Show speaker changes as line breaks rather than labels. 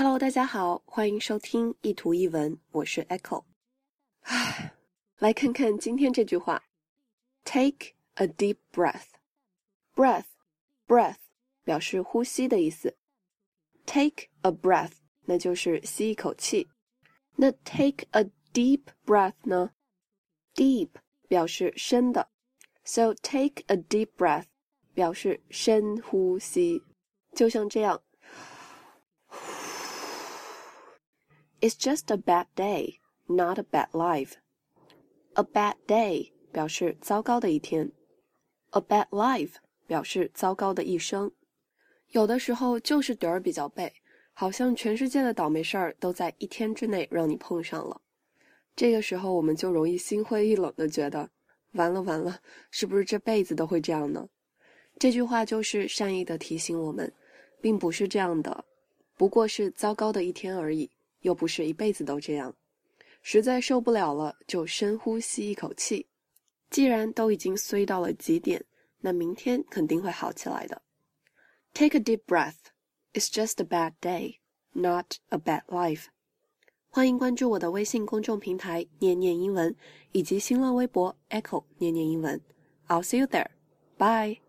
Hello，大家好，欢迎收听一图一文，我是 Echo。唉，来看看今天这句话：Take a deep breath。breath，breath 表示呼吸的意思。Take a breath，那就是吸一口气。那 take a deep breath 呢？Deep 表示深的，so take a deep breath 表示深呼吸，就像这样。 It's just a bad day, not a bad life. A bad day 表示糟糕的一天，a bad life 表示糟糕的一生。有的时候就是点儿比较背，好像全世界的倒霉事儿都在一天之内让你碰上了。这个时候我们就容易心灰意冷的觉得，完了完了，是不是这辈子都会这样呢？这句话就是善意的提醒我们，并不是这样的，不过是糟糕的一天而已。又不是一辈子都这样，实在受不了了，就深呼吸一口气。既然都已经衰到了极点，那明天肯定会好起来的。Take a deep breath. It's just a bad day, not a bad life. 欢迎关注我的微信公众平台“念念英文”以及新浪微博 “Echo 念念英文”。I'll see you there. Bye.